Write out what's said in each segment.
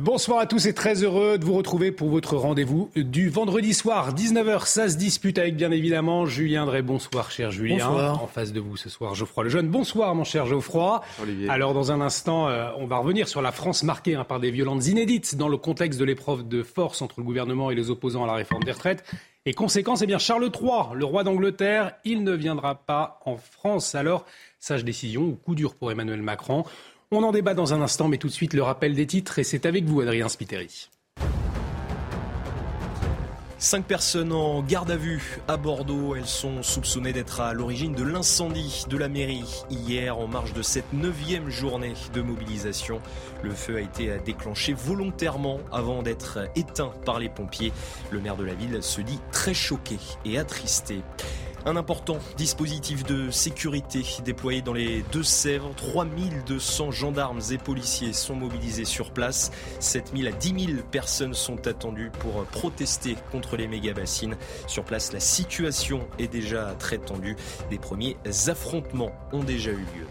Bonsoir à tous et très heureux de vous retrouver pour votre rendez-vous du vendredi soir, 19h. Ça se dispute avec bien évidemment Julien Drey. Bonsoir, cher Julien. Bonsoir. En face de vous ce soir, Geoffroy Lejeune. Bonsoir, mon cher Geoffroy. Alors, dans un instant, euh, on va revenir sur la France marquée hein, par des violences inédites dans le contexte de l'épreuve de force entre le gouvernement et les opposants à la réforme des retraites. Et conséquence, eh bien, Charles III, le roi d'Angleterre, il ne viendra pas en France. Alors, sage décision ou coup dur pour Emmanuel Macron. On en débat dans un instant, mais tout de suite le rappel des titres et c'est avec vous, Adrien Spiteri. Cinq personnes en garde à vue à Bordeaux. Elles sont soupçonnées d'être à l'origine de l'incendie de la mairie hier en marge de cette neuvième journée de mobilisation. Le feu a été déclenché volontairement avant d'être éteint par les pompiers. Le maire de la ville se dit très choqué et attristé. Un important dispositif de sécurité déployé dans les Deux-Sèvres. 3200 gendarmes et policiers sont mobilisés sur place. 7000 à 10 000 personnes sont attendues pour protester contre les méga-bassines. Sur place, la situation est déjà très tendue. Des premiers affrontements ont déjà eu lieu.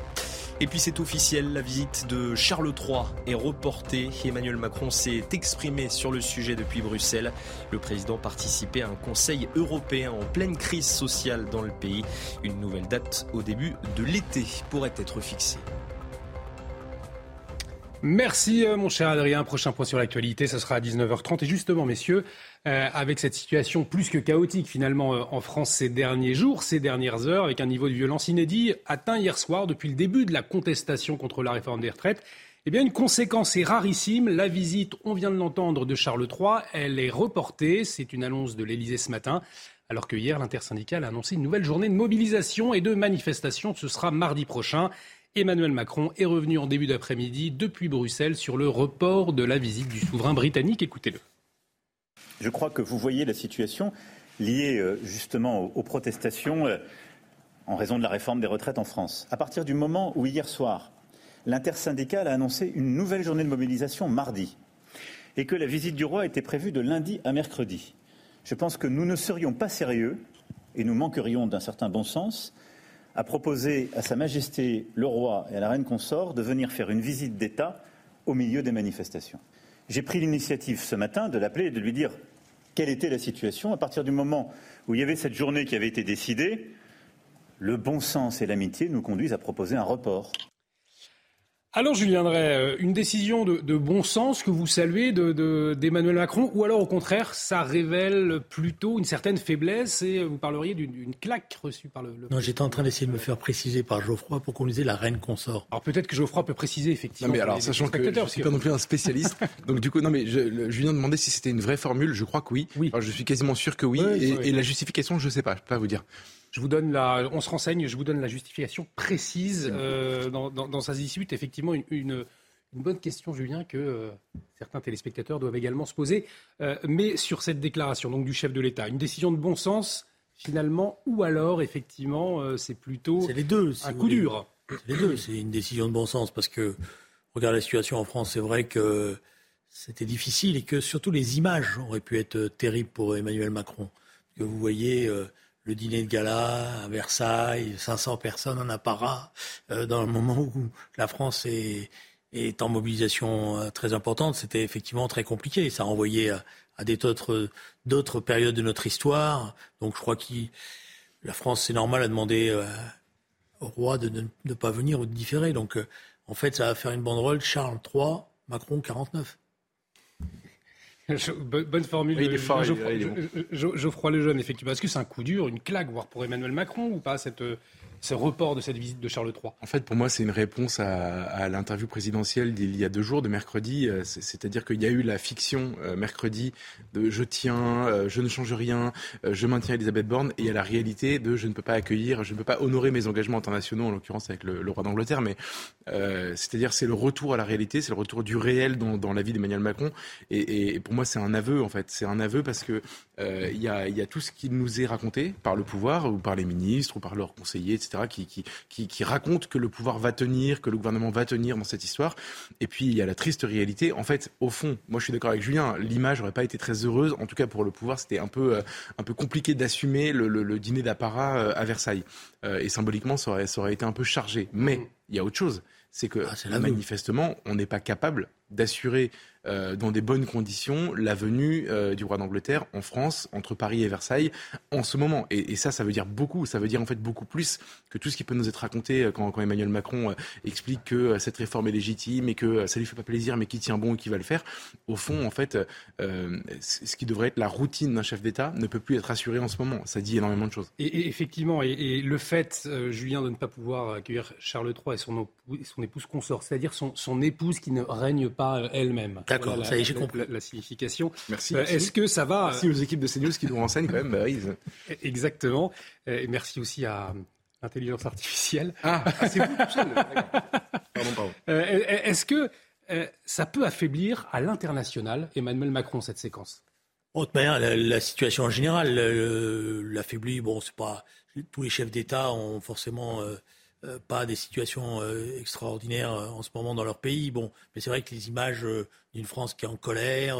Et puis c'est officiel, la visite de Charles III est reportée. Emmanuel Macron s'est exprimé sur le sujet depuis Bruxelles. Le président participait à un conseil européen en pleine crise sociale dans le pays. Une nouvelle date au début de l'été pourrait être fixée. Merci euh, mon cher Adrien. Prochain point sur l'actualité, ce sera à 19h30. Et justement, messieurs, euh, avec cette situation plus que chaotique finalement euh, en France ces derniers jours, ces dernières heures, avec un niveau de violence inédit atteint hier soir depuis le début de la contestation contre la réforme des retraites, eh bien une conséquence est rarissime. La visite, on vient de l'entendre, de Charles III, elle est reportée. C'est une annonce de l'Élysée ce matin. Alors que hier, l'intersyndicale a annoncé une nouvelle journée de mobilisation et de manifestation. Ce sera mardi prochain. Emmanuel Macron est revenu en début d'après-midi depuis Bruxelles sur le report de la visite du souverain britannique. Écoutez-le. Je crois que vous voyez la situation liée euh, justement aux protestations euh, en raison de la réforme des retraites en France. À partir du moment où hier soir, l'intersyndicale a annoncé une nouvelle journée de mobilisation mardi et que la visite du roi était prévue de lundi à mercredi, je pense que nous ne serions pas sérieux et nous manquerions d'un certain bon sens a proposé à Sa Majesté le roi et à la reine consort de venir faire une visite d'État au milieu des manifestations. J'ai pris l'initiative ce matin de l'appeler et de lui dire quelle était la situation. À partir du moment où il y avait cette journée qui avait été décidée, le bon sens et l'amitié nous conduisent à proposer un report. Alors Julien Drey, euh, une décision de, bon sens que vous saluez d'Emmanuel Macron, ou alors au contraire, ça révèle plutôt une certaine faiblesse et vous parleriez d'une claque reçue par le... non, j'étais en train d'essayer de me faire préciser par Geoffroy pour qu'on disait la reine consort. Alors peut-être que Geoffroy peut préciser effectivement. Non mais alors, sachant que je ne suis pas non plus un spécialiste, donc du coup, non mais je, Julien demandait si c'était une vraie formule, je crois que oui. oui. je suis quasiment sûr que oui, et, et, la justification, je ne sais pas, je ne peux pas vous dire. Je vous donne la, on se renseigne, je vous donne la justification précise euh, dans, dans, sa dispute. Effectivement, une, une, bonne question, Julien, que euh, certains téléspectateurs doivent également se poser. Euh, mais sur cette déclaration donc du chef de l'État, une décision de bon sens finalement, ou alors effectivement, c'est plutôt les deux, un coup dur. C'est les deux. C'est une décision de bon sens parce que regarde la situation en France. C'est vrai que c'était difficile et que surtout les images auraient pu être terribles pour Emmanuel Macron. Que vous voyez le dîner de gala à Versailles, 500 personnes en apparat, euh, dans le moment où la France est, est en mobilisation euh, très importante, c'était effectivement très compliqué. Ça renvoyait à, à d'autres, périodes de notre histoire. Donc je crois que la France, c'est normal, a demandé euh, au roi de ne pas venir ou de différer. Donc en fait, ça va faire une banderole Charles III, Macron 49. Bonne formule. Oui, il est fort, Geoffroy, Geoffroy Lejeune, effectivement. Est-ce que c'est un coup dur, une claque, voire pour Emmanuel Macron ou pas, cette, ce report de cette visite de Charles III En fait, pour moi, c'est une réponse à, l'interview présidentielle d'il y a deux jours, de mercredi. Euh, c'est-à-dire qu'il y a eu la fiction euh, mercredi de je tiens, euh, je ne change rien, je maintiens Elisabeth Borne, et il y a la réalité de je ne peux pas accueillir, je ne peux pas honorer mes engagements internationaux, en l'occurrence avec le, roi d'Angleterre, mais c'est-à-dire c'est le retour à la réalité, c'est le retour du réel dans, la vie d'Emmanuel Macron. Et, pour moi, c'est un aveu, en fait. C'est un aveu parce que il y, a, y a tout ce qui nous est raconté par le pouvoir ou par les ministres ou par leurs conseillers, etc qui, qui, qui, racontent que le pouvoir va tenir, que le gouvernement va tenir dans cette histoire. Et puis il y a la triste réalité. En fait, au fond, moi je suis d'accord avec Julien, l'image n'aurait pas été très heureuse. En tout cas pour le pouvoir, c'était un peu, euh, un peu compliqué d'assumer le, dîner d'apparat euh, à Versailles. Euh, et symboliquement, ça aurait, ça aurait été un peu chargé. Mais il y a autre chose c'est que ah, manifestement, on n'est pas capable d'assurer euh, dans des bonnes conditions la venue euh, du roi d'Angleterre en France, entre Paris et Versailles, en ce moment. Et, ça, ça veut dire beaucoup. Ça veut dire en fait beaucoup plus que tout ce qui peut nous être raconté euh, quand, Emmanuel Macron explique que cette réforme est légitime et que ça lui fait pas plaisir, mais qui tient bon et qui va le faire. Au fond, en fait, ce qui devrait être la routine d'un chef d'État ne peut plus être assuré en ce moment. Ça dit énormément de choses. Et, effectivement, et, le fait, Julien, de ne pas pouvoir accueillir Charles III et son, épouse consort, c'est-à-dire son épouse qui ne règne pas elle-même. D'accord, ça y est, j'ai compris. La, signification. Merci. Euh, est-ce que ça va Merci aux équipes de CNews qui nous renseignent quand même. Bah Exactement. Et merci aussi à l'intelligence artificielle. Ah, ah c'est vous tout seul. Pardon, pardon. Euh, est-ce que euh, ça peut affaiblir à l'international Emmanuel Macron cette séquence? De manière, la, situation en général l'affaiblit. Bon, c'est pas tous les chefs d'État ont forcément euh, pas des situations euh, extraordinaires euh, en ce moment dans leur pays. Bon, mais c'est vrai que les images d'une France qui est en colère,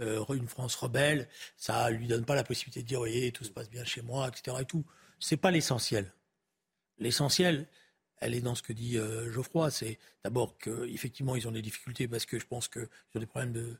une France rebelle, ça lui donne pas la possibilité de dire, voyez, tout se passe bien chez moi, etc. Et tout. C'est pas l'essentiel. L'essentiel, elle est dans ce que dit Geoffroy. C'est d'abord qu'effectivement, ils ont des difficultés parce que je pense qu'ils ont des problèmes de,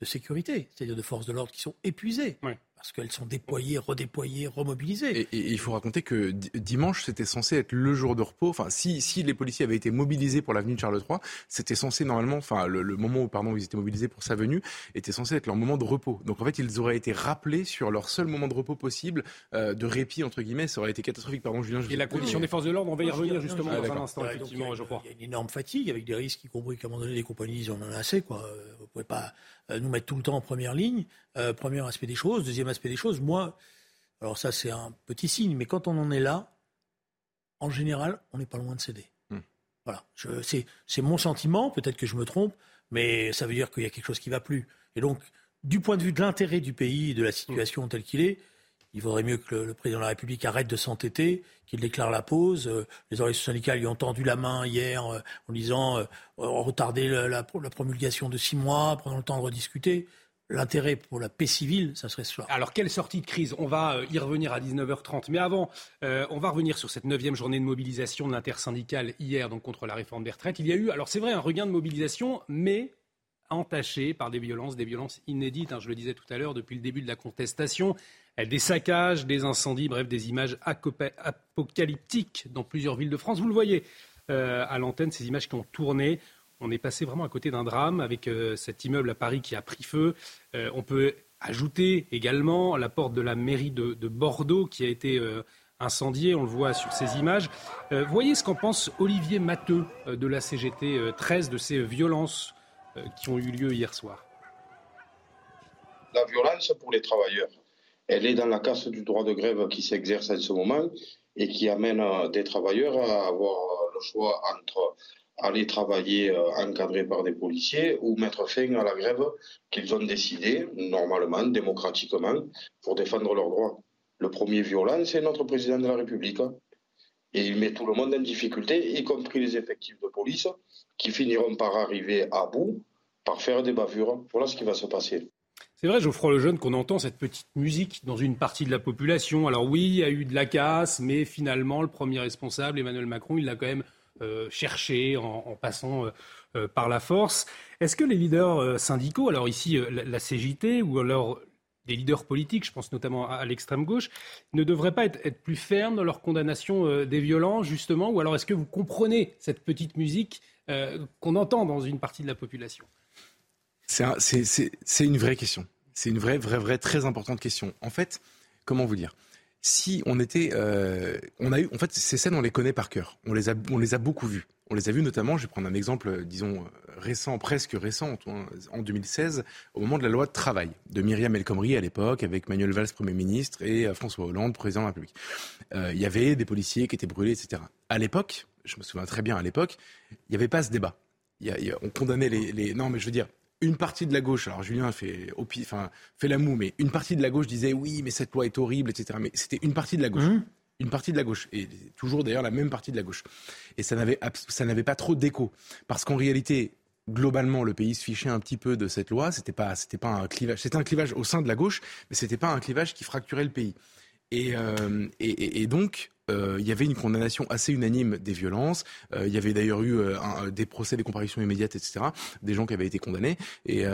de sécurité, c'est-à-dire de forces de l'ordre qui sont épuisées parce qu'elles sont déployées, redéployées, remobilisées. Et, il faut raconter que dimanche, c'était censé être le jour de repos. Enfin, si, si les policiers avaient été mobilisés pour la venue de Charles III, c'était censé normalement, enfin, le, moment où, pardon, ils étaient mobilisés pour sa venue, était censé être leur moment de repos. Donc en fait, ils auraient été rappelés sur leur seul moment de repos possible, euh, de répit, entre guillemets. Ça aurait été catastrophique, pardon, Julien. et la condition des forces de l'ordre, on va y revenir justement dans un instant, effectivement, je crois. Il y a une énorme fatigue avec des risques, y compris qu'à un moment donné, les compagnies, ils en ont assez, quoi. Vous pouvez pas euh, nous mettre tout le temps en première ligne. Euh, premier aspect des choses. Deuxième aspect des choses, moi, alors ça c'est un petit signe, mais quand on en est là, en général, on n'est pas loin de céder. Hmm. Voilà, c'est mon sentiment, peut-être que je me trompe, mais ça veut dire qu'il y a quelque chose qui ne va plus. Et donc, du point de vue de l'intérêt du pays et de la situation telle qu'il est, il vaudrait mieux que le, président de la République arrête de s'entêter, qu'il déclare la pause. Euh, les organisations syndicales lui ont tendu la main hier euh, en disant euh, retarder la, la, promulgation de six mois, prenons le temps de rediscuter. L'intérêt pour la paix civile, ça serait cela. Alors, quelle sortie de crise? On va y revenir à 19h30. Mais avant, on va revenir sur cette neuvième journée de mobilisation de l'intersyndicale hier, donc contre la réforme des retraites. Il y a eu, alors c'est vrai, un regain de mobilisation, mais entaché par des violences, des violences inédites. Hein, je le disais tout à l'heure, depuis le début de la contestation, des saccages, des incendies, bref, des images apocalyptiques dans plusieurs villes de France. Vous le voyez euh, à l'antenne, ces images qui ont tourné. On est passé vraiment à côté d'un drame avec euh, cet immeuble à Paris qui a pris feu. Euh, on peut ajouter également la porte de la mairie de, Bordeaux qui a été incendiée. On le voit sur ces images. voyez ce qu'en pense Olivier Matteux de la CGT 13 de ces violences qui ont eu lieu hier soir? La violence pour les travailleurs elle est dans la casse du droit de grève qui s'exerce en ce moment et qui amène euh, des travailleurs à avoir euh, le choix entre aller travailler euh, encadré par des policiers ou mettre fin à la grève qu'ils ont décidé, normalement, démocratiquement, pour défendre leurs droits. Le premier violent, c'est notre président de la République. Et il met tout le monde en difficulté, y compris les effectifs de police, qui finiront par arriver à bout, par faire des bavures. Voilà ce qui va se passer. C'est vrai, Geoffroy Lejeune, qu'on entend cette petite musique dans une partie de la population. Alors oui, il y a eu de la casse, mais finalement, le premier responsable, Emmanuel Macron, il l'a quand même euh, cherché en, passant euh, euh, par la force. Est-ce que les leaders syndicaux, alors ici la, CGT ou alors des leaders politiques, je pense notamment à, l'extrême gauche, ne devraient pas être, plus fermes dans leur condamnation des violences, justement Ou alors est-ce que vous comprenez cette petite musique qu'on entend dans une partie de la population? C'est une vraie question. C'est une vraie, vraie, vraie, très importante question. En fait, comment vous dire? Si on était, euh, on a eu, en fait, ces scènes, on les connaît par cœur. On les a, on les a beaucoup vues. On les a vues notamment. Je vais prendre un exemple, disons récent, presque récent, en 2016, au moment de la loi de travail de Myriam El Khomri à l'époque, avec Manuel Valls Premier ministre et euh, François Hollande président de la République. Euh, il y avait des policiers qui étaient brûlés, etc. À l'époque, je me souviens très bien à l'époque, il n'y avait pas ce débat. on condamnait les, les, Non, mais je veux dire, une partie de la gauche, alors Julien fait, enfin, fait la moue, mais une partie de la gauche disait oui, mais cette loi est horrible, etc. Mais c'était une partie de la gauche. Mmh. Une partie de la gauche, et toujours d'ailleurs la même partie de la gauche. Et ça n'avait, ça n'avait pas trop d'écho. Parce qu'en réalité, globalement, le pays se fichait un petit peu de cette loi. C'était pas, c'était pas un clivage. C'était un clivage au sein de la gauche, mais c'était pas un clivage qui fracturait le pays. Et, et, et, donc, il y avait une condamnation assez unanime des violences. il y avait d'ailleurs eu des procès, des comparutions immédiates, etc. Des gens qui avaient été condamnés. Et,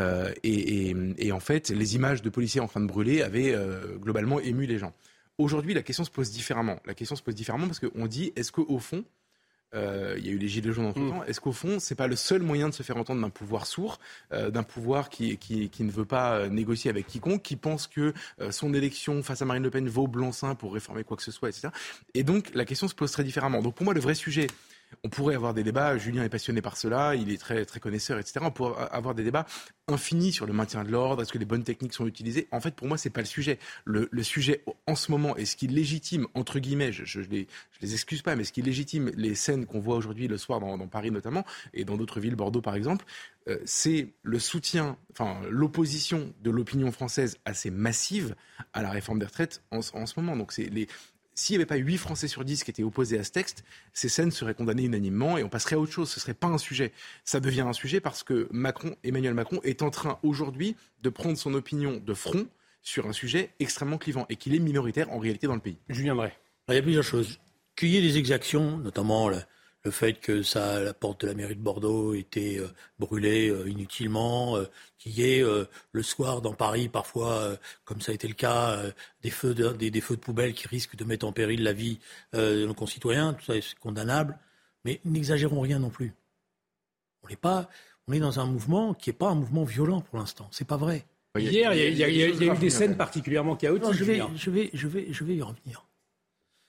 et, et, en fait, les images de policiers en train de brûler avaient globalement ému les gens. Aujourd'hui, la question se pose différemment. La question se pose différemment parce qu'on dit est-ce qu'au fond, euh, il y a eu les gilets jaunes entre temps. Mm. Est-ce qu'au fond, c'est pas le seul moyen de se faire entendre d'un pouvoir sourd, euh, d'un pouvoir qui, qui, qui, ne veut pas euh, négocier avec quiconque, qui pense que son élection face à Marine Le Pen vaut blanc-seing pour réformer quoi que ce soit, etc. Et donc, la question se pose très différemment. Donc, pour moi, le vrai sujet, on pourrait avoir des débats. Julien est passionné par cela, il est très, très connaisseur, etc. On pourrait avoir des débats infinis sur le maintien de l'ordre, est-ce que les bonnes techniques sont utilisées? En fait, pour moi, c'est pas le sujet. Le, sujet en ce moment, et ce qui légitime, entre guillemets, je, je les excuse pas, mais ce qui légitime les scènes qu'on voit aujourd'hui le soir dans, Paris notamment, et dans d'autres villes, Bordeaux par exemple, euh, c'est le soutien, enfin l'opposition de l'opinion française assez massive à la réforme des retraites en, en ce moment. Donc c'est les, s'il n'y avait pas 8 Français sur 10 qui étaient opposés à ce texte, ces scènes seraient condamnées unanimement et on passerait à autre chose. Ce ne serait pas un sujet. Ça devient un sujet parce que Macron, Emmanuel Macron est en train aujourd'hui de prendre son opinion de front sur un sujet extrêmement clivant et qu'il est minoritaire en réalité dans le pays. Julien viendrai. Il y a plusieurs choses. Qu'il y ait des exactions, notamment le fait que ça, la porte de la mairie de Bordeaux était euh, brûlée euh, inutilement, euh, qu'il y ait le soir dans Paris parfois, comme ça a été le cas, des feux de, des, feux de poubelle qui risquent de mettre en péril la vie de nos concitoyens, tout ça est condamnable, mais n'exagérons rien non plus. On n'est pas, on est dans un mouvement qui n'est pas un mouvement violent pour l'instant, c'est pas vrai. Hier, il y a, eu des scènes particulièrement chaotiques. je, vais, je, vais, je, vais, je vais y revenir.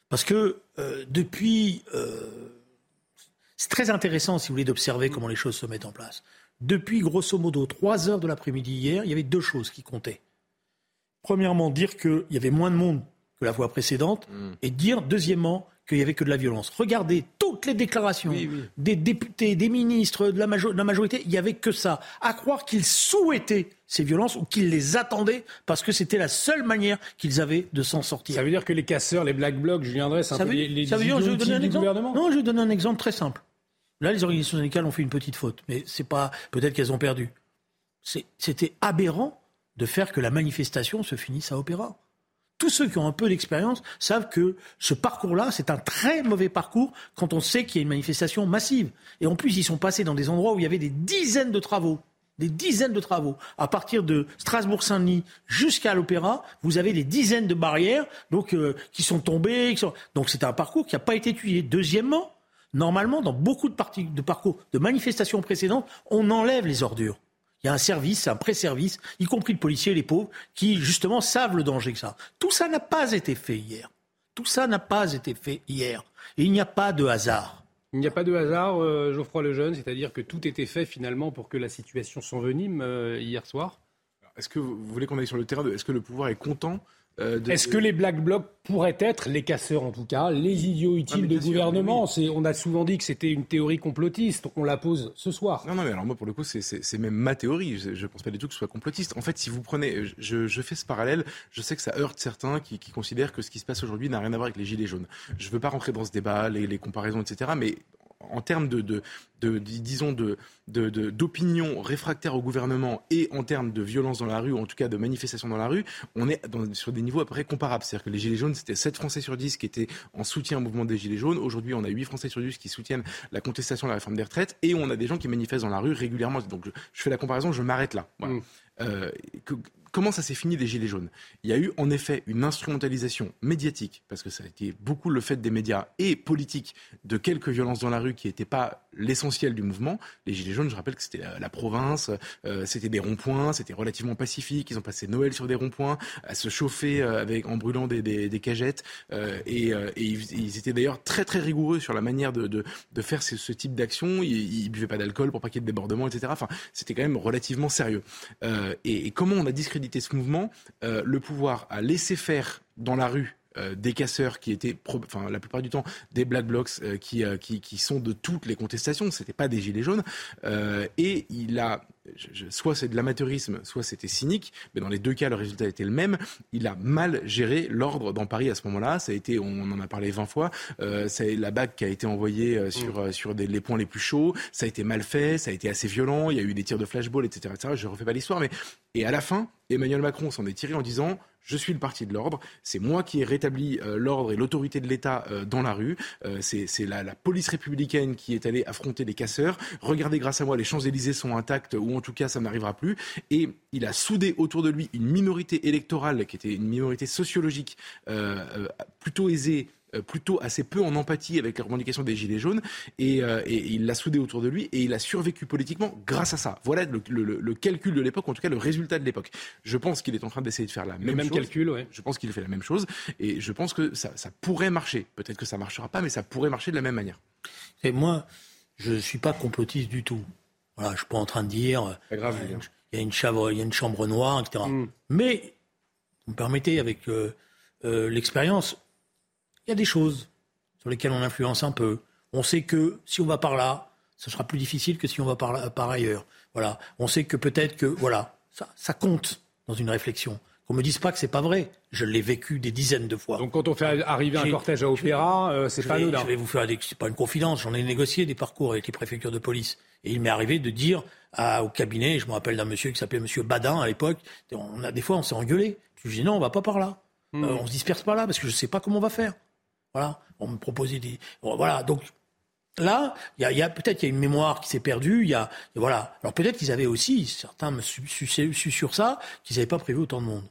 Parce que depuis c'est très intéressant, si vous voulez, d'observer comment les choses se mettent en place. Depuis, grosso modo, 3 heures de l'après-midi hier, il y avait deux choses qui comptaient. Premièrement, dire qu'il y avait moins de monde que la fois précédente, mm. et dire, deuxièmement, qu'il n'y avait que de la violence. Regardez toutes les déclarations des députés, des ministres, de la, majorité, il n'y avait que ça. À croire qu'ils souhaitaient ces violences ou qu'ils les attendaient parce que c'était la seule manière qu'ils avaient de s'en sortir. Ça veut dire que les casseurs, les black blocs, je viendrai, c'est un peu les, ça veut dire, je vais un gouvernement Non, je vais donner un exemple très simple. Là, les organisations syndicales ont fait une petite faute, mais c'est pas peut-être qu'elles ont perdu. C'était aberrant de faire que la manifestation se finisse à Opéra. Tous ceux qui ont un peu d'expérience savent que ce parcours-là, c'est un très mauvais parcours quand on sait qu'il y a une manifestation massive. Et en plus, ils sont passés dans des endroits où il y avait des dizaines de travaux. Des dizaines de travaux. À partir de Strasbourg-Saint-Denis jusqu'à l'Opéra, vous avez des dizaines de barrières euh, qui sont tombées. Donc c'est un parcours qui n'a pas été étudié. Deuxièmement, Normalement, dans beaucoup de, de parcours de manifestations précédentes, on enlève les ordures. Il y a un service, un pré-service, y compris le policier et les pauvres, qui justement savent le danger que ça. Tout ça n'a pas été fait hier. Tout ça n'a pas été fait hier. Et il n'y a pas de hasard. Il n'y a pas de hasard, euh, Geoffroy Lejeune, c'est-à-dire que tout était fait finalement pour que la situation s'envenime euh, hier soir Est-ce que vous voulez qu'on aille sur le terrain Est-ce que le pouvoir est content euh, Est-ce que les Black Blocs pourraient être, les casseurs en tout cas, les idiots utiles de gouvernement On a souvent dit que c'était une théorie complotiste, on la pose ce soir. Non, non, mais alors moi pour le coup c'est même ma théorie, je ne pense pas du tout que ce soit complotiste. En fait, si vous prenez, je, fais ce parallèle, je sais que ça heurte certains qui, considèrent que ce qui se passe aujourd'hui n'a rien à voir avec les Gilets jaunes. Je ne veux pas rentrer dans ce débat, les, les comparaisons, etc. Mais en termes de, de, de, disons de, d'opinion réfractaire au gouvernement et en termes de violence dans la rue, ou en tout cas de manifestation dans la rue, on est sur des niveaux à peu près comparables. C'est-à-dire que les Gilets jaunes, c'était 7 Français sur 10 qui étaient en soutien au mouvement des Gilets jaunes. Aujourd'hui, on a 8 Français sur 10 qui soutiennent la contestation de la réforme des retraites et on a des gens qui manifestent dans la rue régulièrement. Donc je, fais la comparaison, je m'arrête là. Mmh. Euh, comment ça s'est fini des Gilets jaunes Il y a eu en effet une instrumentalisation médiatique, parce que ça a été beaucoup le fait des médias et politique de quelques violences dans la rue qui n'étaient pas l'essentiel du mouvement. Les Gilets jaunes, je rappelle que c'était la, province, euh, c'était des ronds-points, c'était relativement pacifique, ils ont passé Noël sur des ronds-points, à se chauffer euh, avec, en brûlant des, cagettes, et, ils, étaient d'ailleurs très très rigoureux sur la manière de, faire ce, type d'action. Ils, ne buvaient pas d'alcool pour pas qu'il y ait de débordements, etc. Enfin, c'était quand même relativement sérieux. et comment on a discrédité ce mouvement, euh, le pouvoir a laissé faire dans la rue euh, des casseurs qui étaient, enfin, la plupart du temps, des black blocs euh, qui, qui, qui, sont de toutes les contestations. C'était pas des gilets jaunes. et il a soit c'est de l'amateurisme, soit c'était cynique, mais dans les deux cas, le résultat était le même. Il a mal géré l'ordre dans Paris à ce moment-là. Ça a été, on en a parlé 20 fois, euh, c'est la bague qui a été envoyée euh, sur, mm. euh, sur des, les points les plus chauds. Ça a été mal fait, ça a été assez violent. Il y a eu des tirs de flashball, etc. etc. Je refais pas l'histoire, mais et à la fin, Emmanuel Macron s'en est tiré en disant je suis le parti de l'ordre, c'est moi qui ai rétabli euh, l'ordre et l'autorité de l'État euh, dans la rue, euh, c'est la, police républicaine qui est allée affronter les casseurs, regardez grâce à moi les Champs-Élysées sont intacts ou en tout cas ça n'arrivera plus, et il a soudé autour de lui une minorité électorale qui était une minorité sociologique plutôt aisée plutôt assez peu en empathie avec les revendications des Gilets jaunes euh, et, il l'a soudé autour de lui et il a survécu politiquement grâce à ça. Voilà le, calcul de l'époque, en tout cas le résultat de l'époque. Je pense qu'il est en train d'essayer de faire la même, même calcul, ouais. Je pense qu'il fait la même chose et je pense que ça, pourrait marcher. Peut-être que ça marchera pas, mais ça pourrait marcher de la même manière. Et moi, je ne suis pas complotiste du tout. Voilà, je suis pas en train de dire. euh, il y a une chambre, il y a une chambre noire, etc. Mm. Mais vous me permettez avec l'expérience il y a des choses sur lesquelles on influence un peu. On sait que si on va par là, ce sera plus difficile que si on va par, par ailleurs. Voilà. On sait que peut-être que voilà, ça, ça compte dans une réflexion. Qu'on me dise pas que c'est pas vrai. Je l'ai vécu des dizaines de fois. Donc quand on fait arriver un cortège à Opéra, euh, c'est pas anodin. Je vais vous faire c'est pas une confidence. J'en ai négocié des parcours avec les préfectures de police. Et il m'est arrivé de dire à, au cabinet, je me rappelle d'un monsieur qui s'appelait Monsieur Badin à l'époque, on a des fois on s'est engueulé. Je lui dis non, on va pas par là. Hmm. Euh, on se disperse pas là parce que je sais pas comment on va faire. Voilà, on me proposait des. Voilà, donc là, il y a, peut-être qu'il y a une mémoire qui s'est perdue. Il y a, voilà. Alors peut-être qu'ils avaient aussi, certains me su, sur ça, qu'ils n'avaient pas prévu autant de monde.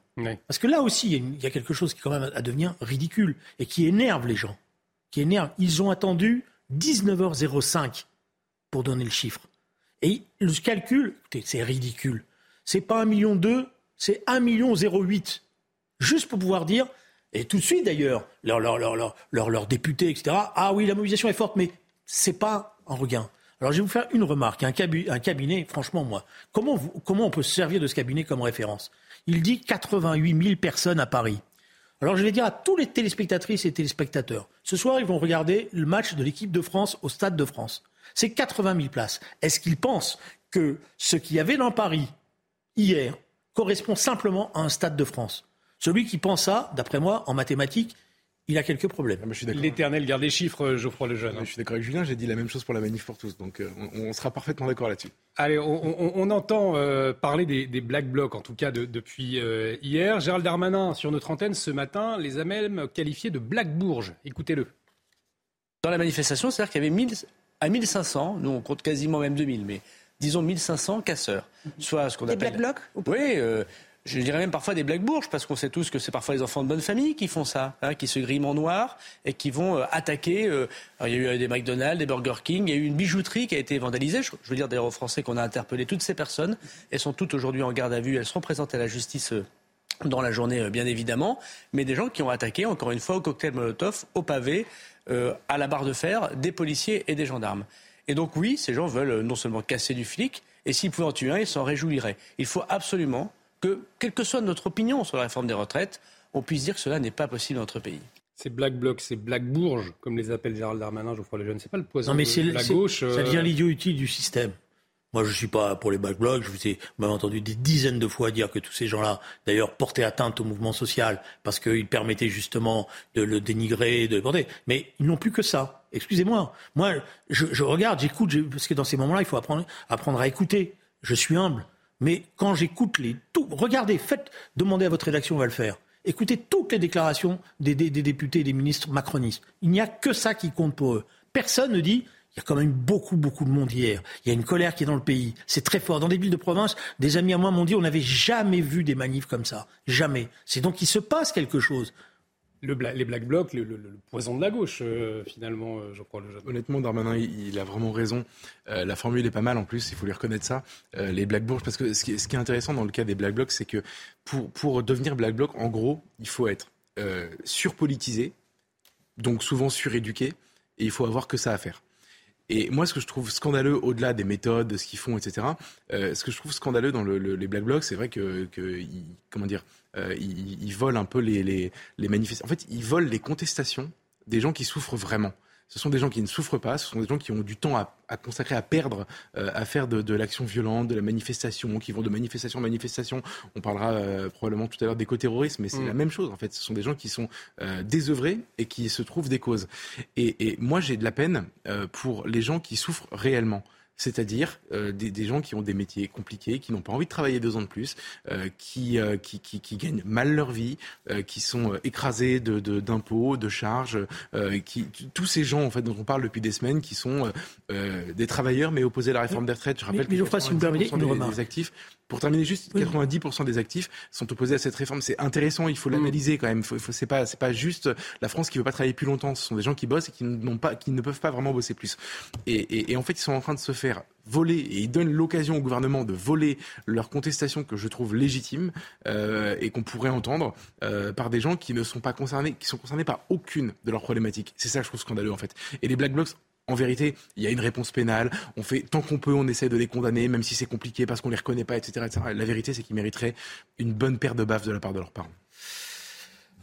Parce que là aussi, il y, a quelque chose qui quand même à devenir ridicule et qui énerve les gens. Qui énerve. Ils ont attendu 19h05 pour donner le chiffre. Et le calcul, c'est ridicule. C'est pas 1,2 million, c'est 1,08 million. Juste pour pouvoir dire, et tout de suite d'ailleurs, leurs leur, leur, leur, leur, députés, etc. Ah oui, la mobilisation est forte, mais c'est pas un regain. Alors je vais vous faire une remarque. Un, un cabinet, franchement, moi, comment, comment on peut se servir de ce cabinet comme référence? Il dit 88 000 personnes à Paris. Alors je vais dire à tous les téléspectatrices et téléspectateurs, ce soir ils vont regarder le match de l'équipe de France au Stade de France. C'est 80 000 places. Est-ce qu'ils pensent que ce qu'il y avait dans Paris hier correspond simplement à un Stade de France? Celui qui pense ça, d'après moi, en mathématiques, il a quelques problèmes. Ah, L'éternel garde des chiffres, euh, Geoffroy Lejeune. Hein. Je suis d'accord avec Julien, j'ai dit la même chose pour la manif pour tous, donc euh, on, sera parfaitement d'accord là-dessus. Allez, on, entend euh, parler des, Black Blocs, en tout cas depuis hier. Gérald Darmanin, sur notre antenne ce matin, les a même qualifiés de Black Bourges. Écoutez-le. Dans la manifestation, c'est-à-dire qu'il y avait 1000, à 1500, nous on compte quasiment même 2000, mais disons 1500 casseurs. Soit ce qu'on appelle. Des Black Blocs Oui, je dirais même parfois des blagues bourges, parce qu'on sait tous que c'est parfois les enfants de bonne famille qui font ça, hein, qui se griment en noir et qui vont euh, attaquer. Euh, il y a eu euh, des McDonald's, des Burger King, il y a eu une bijouterie qui a été vandalisée. Je, veux dire d'ailleurs aux Français qu'on a interpellé toutes ces personnes. Elles sont toutes aujourd'hui en garde à vue, elles seront présentées à la justice. dans la journée, bien évidemment, mais des gens qui ont attaqué, encore une fois, au cocktail Molotov, au pavé, à la barre de fer, des policiers et des gendarmes. Et donc oui, ces gens veulent non seulement casser du flic, et s'ils pouvaient en tuer un, ils s'en réjouiraient. Il faut absolument que, quelle que soit notre opinion sur la réforme des retraites, on puisse dire que cela n'est pas possible dans notre pays. C'est Black Bloc, c'est Black Bourge, comme les appelle Gérald Darmanin, Geoffroy Lejeune. C'est pas le poison non, mais de la gauche. Ça devient euh, l'idiot utile du système. Moi, je ne suis pas pour les Black Blocs. Je vous ai même entendu des dizaines de fois dire que tous ces gens-là, d'ailleurs, portaient atteinte au mouvement social parce qu'ils permettaient justement de le dénigrer, de le porter. Mais ils n'ont plus que ça. Excusez-moi. Moi, je, je regarde, j'écoute, parce que dans ces moments-là, il faut apprendre, apprendre à écouter. Je suis humble. Mais quand j'écoute les tout, regardez, faites, demandez à votre rédaction, on va le faire. Écoutez toutes les déclarations des, députés et des ministres macronistes. Il n'y a que ça qui compte pour eux. Personne ne dit il y a quand même beaucoup, beaucoup de monde hier. Il y a une colère qui est dans le pays. C'est très fort. Dans des villes de province, des amis à moi m'ont dit on n'avait jamais vu des manifs comme ça. Jamais. C'est donc qu'il se passe quelque chose les Black Blocs, le, poison de la gauche, euh, finalement, euh, je crois. Le Honnêtement, Darmanin, il, a vraiment raison. Euh, la formule est pas mal en plus, il faut lui reconnaître ça. les Black Bourges, parce que ce qui, est, intéressant dans le cas des Black Blocs, c'est que pour, pour devenir Black Bloc, en gros, il faut être surpolitisé, donc souvent suréduqué, et il faut avoir que ça à faire. Et moi, ce que je trouve scandaleux, au-delà des méthodes, de ce qu'ils font, etc., ce que je trouve scandaleux dans les Black Blocs, c'est vrai que, que comment dire, euh, ils, volent un peu les, les, les manifestations. En fait, ils volent les contestations des gens qui souffrent vraiment. Ce sont des gens qui ne souffrent pas, ce sont des gens qui ont du temps à, consacrer à perdre, euh, à faire de, l'action violente, de la manifestation, qui vont de manifestation en manifestation. On parlera euh, probablement tout à l'heure d'éco-terrorisme, mais c'est mm. la même chose en fait. Ce sont des gens qui sont désœuvrés et qui se trouvent des causes. Et, et moi, j'ai de la peine pour les gens qui souffrent réellement. C'est-à-dire euh, des, gens qui ont des métiers compliqués, qui n'ont pas envie de travailler deux ans de plus, euh, qui, euh, qui, qui, qui, gagnent mal leur vie, qui sont écrasés de, d'impôts, de, charges, qui, tous ces gens en fait dont on parle depuis des semaines, qui sont des travailleurs mais opposés à la réforme des retraites. Je rappelle mais, que si vous permettez, des actifs pour terminer, juste 90% des actifs sont opposés à cette réforme. C'est intéressant, il faut l'analyser quand même. Faut, faut, c'est pas, c'est pas juste la France qui veut pas travailler plus longtemps. Ce sont des gens qui bossent et qui n'ont pas, qui ne peuvent pas vraiment bosser plus. Et, et, et, en fait, ils sont en train de se faire voler et ils donnent l'occasion au gouvernement de voler leur contestation que je trouve légitime euh, et qu'on pourrait entendre euh, par des gens qui ne sont pas concernés, qui sont concernés par aucune de leurs problématiques. C'est ça que je trouve scandaleux en fait. Et les black blocs en vérité, il y a une réponse pénale. On fait tant qu'on peut, on essaie de les condamner, même si c'est compliqué parce qu'on les reconnaît pas, etc.. La vérité, c'est qu'ils mériteraient une bonne paire de baffes de la part de leurs parents.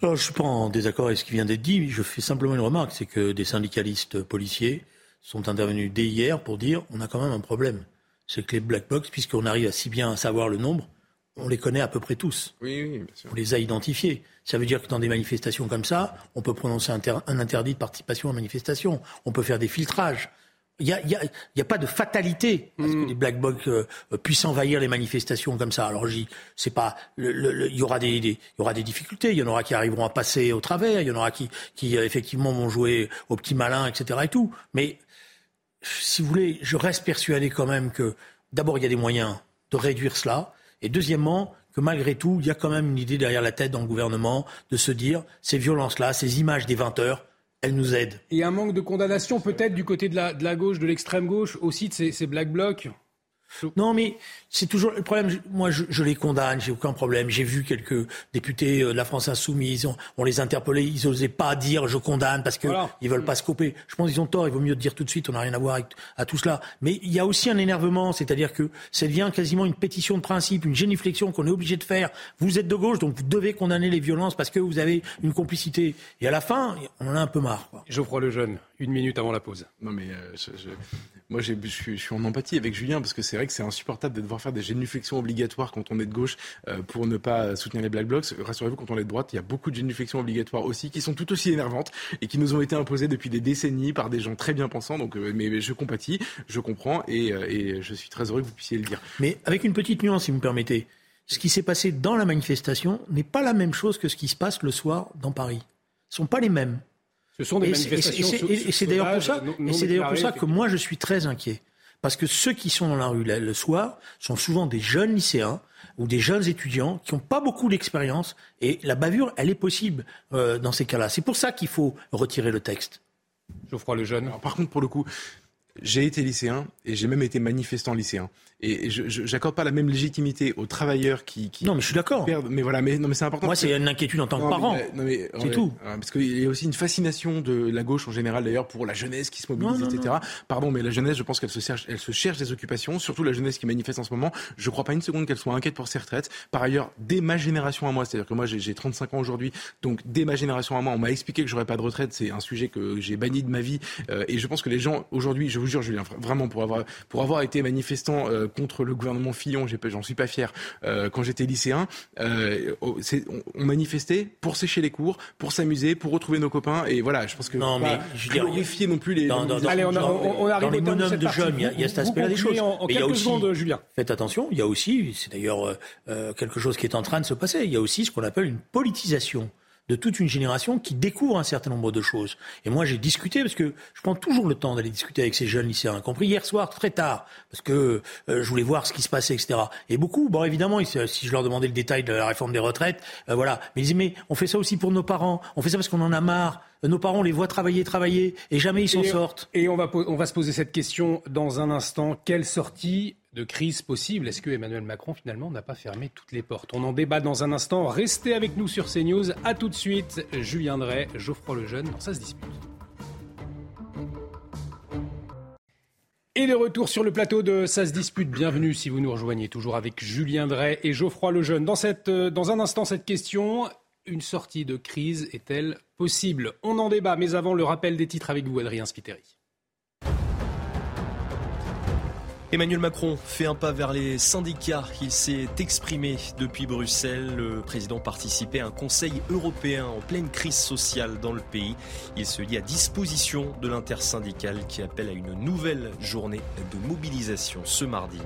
Alors, je suis pas en désaccord avec ce qui vient d'être dit. Je fais simplement une remarque, c'est que des syndicalistes policiers sont intervenus dès hier pour dire on a quand même un problème. C'est que les black box, puisqu'on arrive à si bien savoir le nombre, on les connaît à peu près tous. Oui, oui, bien sûr. On les a identifiés. Ça veut dire que dans des manifestations comme ça, on peut prononcer un, interdit de participation à manifestation. On peut faire des filtrages. Il n'y a, y a, y a, pas de fatalité à ce que mm. les black blocs euh, puissent envahir les manifestations comme ça. Alors, c'est pas, il y aura des, il y aura des difficultés. Il y en aura qui arriveront à passer au travers. Il y en aura qui, qui euh, effectivement vont jouer au petit malin, etc. Et tout. Mais si vous voulez, je reste persuadé quand même que d'abord il y a des moyens de réduire cela. Et deuxièmement, que malgré tout, il y a quand même une idée derrière la tête dans le gouvernement de se dire ces violences-là, ces images des 20 heures, elles nous aident. Et un manque de condamnation peut-être du côté de la, gauche, de l'extrême gauche, aussi de ces black blocs? Non, mais c'est toujours le problème. Moi, je, les condamne, j'ai aucun problème. J'ai vu quelques députés euh, de la France insoumise, on, les interpellait, ils n'osaient pas dire je condamne parce qu'ils ne veulent pas se couper. Je pense qu'ils ont tort. Il vaut mieux dire tout de suite, on n'a rien à voir avec à tout cela. Mais il y a aussi un énervement, c'est-à-dire que ça devient quasiment une pétition de principe, une génuflexion qu'on est obligé de faire. Vous êtes de gauche, donc vous devez condamner les violences parce que vous avez une complicité. Et à la fin, on en a un peu marre. Quoi. Geoffroy Lejeune, une minute avant la pause. Non, mais euh, moi, je suis en empathie avec Julien parce que c'est vrai que c'est insupportable de devoir faire des génuflexions obligatoires quand on est de gauche euh, pour ne pas soutenir les Black Blocs. Rassurez-vous, quand on est de droite, il y a beaucoup de génuflexions obligatoires aussi qui sont tout aussi énervantes et qui nous ont été imposées depuis des décennies par des gens très bien pensants. Donc, euh, mais, je compatis, je comprends et, et je suis très heureux que vous puissiez le dire. Mais avec une petite nuance, si vous me permettez. Ce qui s'est passé dans la manifestation n'est pas la même chose que ce qui se passe le soir dans Paris. Ce ne sont pas les mêmes. Ce sont des manifestations. Et c'est d'ailleurs pour ça, et c'est d'ailleurs pour ça que moi je suis très inquiet, parce que ceux qui sont dans la rue le soir sont souvent des jeunes lycéens ou des jeunes étudiants qui n'ont pas beaucoup d'expérience, et la bavure, elle est possible euh, dans ces cas-là. C'est pour ça qu'il faut retirer le texte. Geoffroy le jeune. par contre, pour le coup, j'ai été lycéen et j'ai même été manifestant lycéen. Et je n'accorde pas la même légitimité aux travailleurs qui, qui non mais je suis d'accord. mais voilà mais non mais c'est important moi c'est une inquiétude en tant que parent. c'est tout. parce qu'il y a aussi une fascination de la gauche en général d'ailleurs pour la jeunesse qui se mobilise etc pardon mais la jeunesse je pense qu'elle se cherche elle se cherche des occupations surtout la jeunesse qui manifeste en ce moment. Je crois pas une seconde qu'elle soit inquiète pour ses retraites. Par ailleurs dès ma génération à moi c'est-à-dire que moi j'ai 35 ans aujourd'hui donc dès ma génération à moi on m'a expliqué que j'aurais pas de retraite. C'est un sujet que j'ai banni de ma vie. Euh, et je pense que les gens aujourd'hui je vous jure Julien vraiment pour avoir pour avoir été manifestant euh, contre le gouvernement Fillon, j'en suis pas fier, euh, quand j'étais lycéen, euh, on, manifestait pour sécher les cours, pour s'amuser, pour retrouver nos copains. Et voilà, je pense que non, mais je glorifier non plus les. Dans, dans, Allez, on, on, arrive dans les bonhommes de jeunes, il y, a cet aspect-là des choses. En, quelques aussi, secondes, Julien. Faites attention, il y a aussi, c'est d'ailleurs euh, quelque chose qui est en train de se passer. Il y a aussi ce qu'on appelle une politisation de toute une génération qui découvre un certain nombre de choses. Et moi, j'ai discuté, parce que je prends toujours le temps d'aller discuter avec ces jeunes lycéens, y compris hier soir, très tard, parce que euh, je voulais voir ce qui se passait, etc. Et beaucoup, bon, évidemment, si je leur demandais le détail de la réforme des retraites, euh, voilà. Mais ils disaient, mais on fait ça aussi pour nos parents, on fait ça parce qu'on en a marre. Nos parents, on les voit travailler, travailler, et jamais ils s'en sortent. Et on va, on va se poser cette question dans un instant. Quelle sortie de crise possible. Est-ce que Emmanuel Macron finalement n'a pas fermé toutes les portes? On en débat dans un instant. Restez avec nous sur CNews. A tout de suite. Julien Drey, Geoffroy Lejeune, ça se dispute. Et les retours sur le plateau de Ça se dispute. Bienvenue si vous nous rejoignez, toujours avec Julien Drey et Geoffroy Lejeune. Dans, euh, dans un instant, cette question une sortie de crise est-elle possible? On en débat, mais avant le rappel des titres avec vous, Adrien Spiteri. Emmanuel Macron fait un pas vers les syndicats. Il s'est exprimé depuis Bruxelles. Le président participait à un conseil européen en pleine crise sociale dans le pays. Il se lie à disposition de l'intersyndicale qui appelle à une nouvelle journée de mobilisation ce mardi.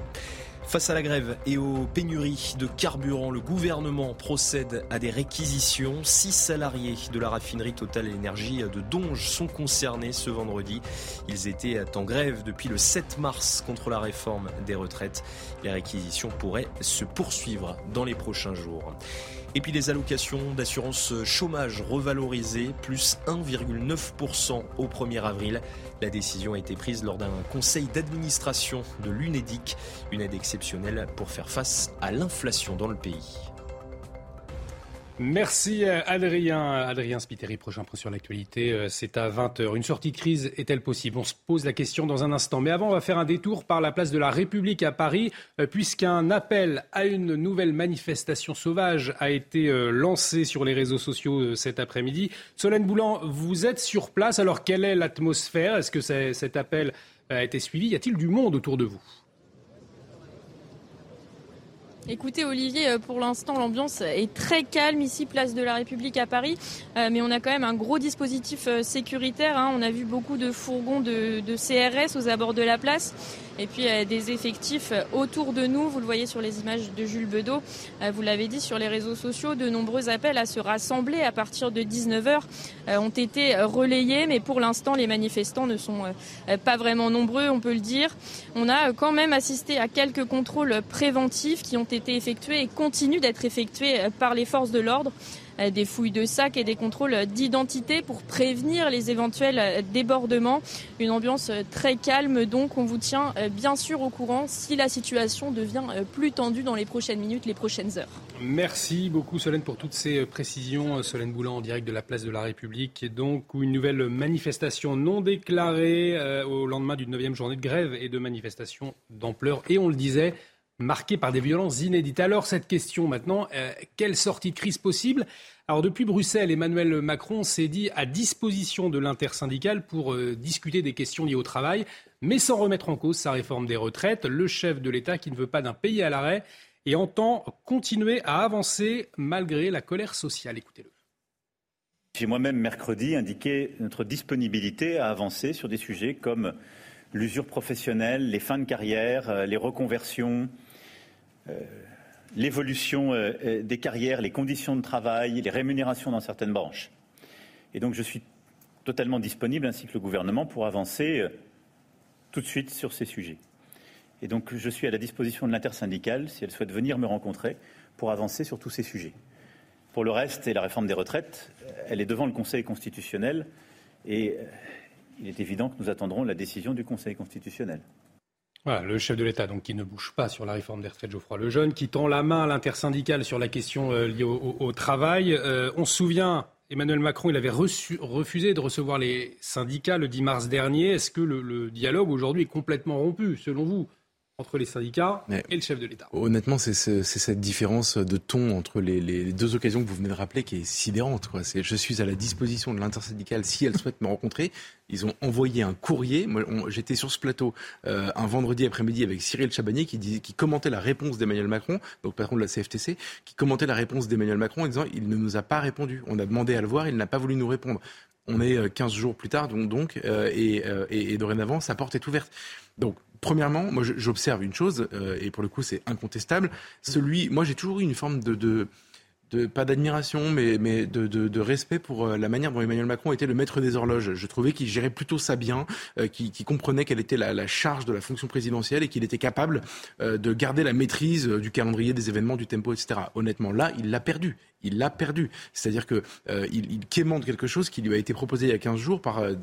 Face à la grève et aux pénuries de carburant, le gouvernement procède à des réquisitions. Six salariés de la raffinerie Total Énergie de Donge sont concernés ce vendredi. Ils étaient en grève depuis le 7 mars contre la réforme des retraites. Les réquisitions pourraient se poursuivre dans les prochains jours. Et puis les allocations d'assurance chômage revalorisées, plus 1,9% au 1er avril. La décision a été prise lors d'un conseil d'administration de l'UNEDIC, une aide exceptionnelle pour faire face à l'inflation dans le pays. Merci euh, Adrien. Adrien Spiteri, prochain point sur l'actualité, euh, c'est à 20h. Une sortie de crise est-elle possible? On se pose la question dans un instant. Mais avant, on va faire un détour par la place de la République à Paris, euh, puisqu'un appel à une nouvelle manifestation sauvage a été lancé sur les réseaux sociaux cet après-midi. Solène Boulan, vous êtes sur place. Alors, quelle est l'atmosphère? Est-ce que cet appel a été suivi? Y a-t-il du monde autour de vous? Écoutez Olivier, euh, pour l'instant l'ambiance est très calme ici, place de la République à Paris, euh, mais on a quand même un gros dispositif euh, sécuritaire. Hein. On a vu beaucoup de fourgons de, de CRS aux abords de la place et puis des effectifs autour de nous. Vous le voyez sur les images de Jules Bedeau. Vous l'avez dit sur les réseaux sociaux, de nombreux appels à se rassembler à partir de 19h ont été relayés, mais pour l'instant les manifestants ne sont pas vraiment nombreux, on peut le dire. On a quand même assisté à quelques contrôles préventifs qui ont été effectués et continuent d'être effectués euh, par les forces de l'ordre euh, des fouilles de sacs et des contrôles d'identité pour prévenir les éventuels euh, débordements. Une ambiance très calme, donc on vous tient bien sûr au courant si la situation devient plus tendue dans les prochaines minutes, les prochaines heures. Merci beaucoup Solène pour toutes ces précisions. Solène Boulan en direct de la place de la République. Donc une nouvelle manifestation non déclarée au lendemain d'une neuvième journée de grève et de manifestation d'ampleur. Et on le disait, marqué par des violences inédites. Alors cette question maintenant, euh, quelle sortie de crise possible? Alors depuis Bruxelles, Emmanuel Macron s'est dit à disposition de l'intersyndicale pour euh, discuter des questions liées au travail, mais sans remettre en cause sa réforme des retraites. Le chef de l'État qui ne veut pas d'un pays à l'arrêt et entend continuer à avancer malgré la colère sociale. Écoutez-le. J'ai moi-même mercredi indiqué notre disponibilité à avancer sur des sujets comme l'usure professionnelle, les fins de carrière, euh, les reconversions, l'évolution euh, euh, des carrières, les conditions de travail, les rémunérations dans certaines branches. Et donc je suis totalement disponible, ainsi que le gouvernement, pour avancer tout de suite sur ces sujets. Et donc je suis à la disposition de l'intersyndicale, si elle souhaite venir me rencontrer, pour avancer sur tous ces sujets. Pour le reste, et la réforme des retraites, elle est devant le Conseil constitutionnel, et il est évident que nous attendrons la décision du Conseil constitutionnel le chef de l'État, donc qui ne bouge pas sur la réforme des retraites, Geoffroy Lejeune, qui tend la main à l'intersyndicale sur la question euh, liée au, travail. Euh, on se souvient, Emmanuel Macron, il avait refusé de recevoir les syndicats le 10 mars dernier. Est-ce que le dialogue aujourd'hui est complètement rompu, selon vous? Entre les syndicats et le chef de l'État. Honnêtement, c'est cette différence de ton entre les, deux occasions que vous venez de rappeler qui est sidérante. Quoi. je suis à la disposition de l'intersyndicale si elle souhaite me rencontrer. Ils ont envoyé un courrier. J'étais sur ce plateau euh, un vendredi après-midi avec Cyril Chabanier qui, qui commentait la réponse d'Emmanuel Macron, donc patron de la CFTC, qui commentait la réponse d'Emmanuel Macron en disant il ne nous a pas répondu. On a demandé à le voir, il n'a pas voulu nous répondre. On est 15 euh, jours plus tard, donc, donc euh, et, et, dorénavant, sa porte est ouverte. Donc, premièrement, moi j'observe une chose, euh, et pour le coup c'est incontestable. Celui, moi j'ai toujours eu une forme de de, pas d'admiration, mais, mais de, de, de, respect pour euh, la manière dont Emmanuel Macron était le maître des horloges. Je trouvais qu'il gérait plutôt ça bien, euh, qu'il comprenait quelle était la, la, charge de la fonction présidentielle et qu'il était capable euh, de garder la maîtrise du calendrier, des événements, du tempo, etc. Honnêtement, là, il l'a perdu il l'a perdu. C'est-à-dire qu'il euh, il quémante quelque chose qui lui a été proposé il y a 15 jours par euh,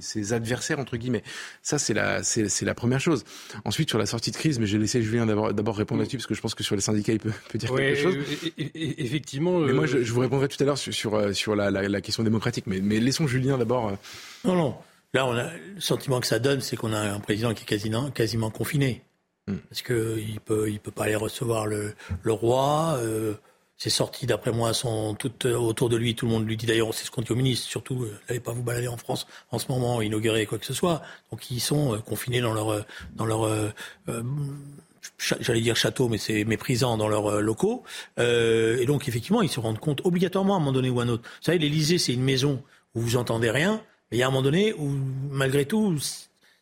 ses adversaires, entre guillemets. Ça, c'est la, c'est, la première chose. Ensuite, sur la sortie de crise, mais je vais laisser Julien d'abord, d'abord répondre là-dessus, parce que je pense que sur les syndicats, il peut, peut dire quelque chose. Effectivement. Mais moi, je, je, vous répondrai tout à l'heure sur, sur, euh, sur la, la, la, question démocratique. Mais, mais laissons Julien d'abord. Non, non. Là, on a, le sentiment que ça donne, c'est qu'on a un président qui est quasiment, quasiment confiné. Hmm. Parce qu'il ne peut, il peut pas aller recevoir le, le roi. Euh, Ses sorties, d'après moi, sont toutes autour de lui. Tout le monde lui dit d'ailleurs, c'est ce qu'on dit aux ministres, surtout, n'allez pas vous balader en France en ce moment, inaugurer quoi que ce soit. Donc ils sont confinés dans leur, dans leur j'allais dire château, mais c'est méprisant dans leurs euh, locaux. Euh, et donc, effectivement, ils se rendent compte obligatoirement à un moment donné ou à un autre. Vous savez, l'Élysée, c'est une maison où vous entendez rien, mais il y a un moment donné où, malgré tout,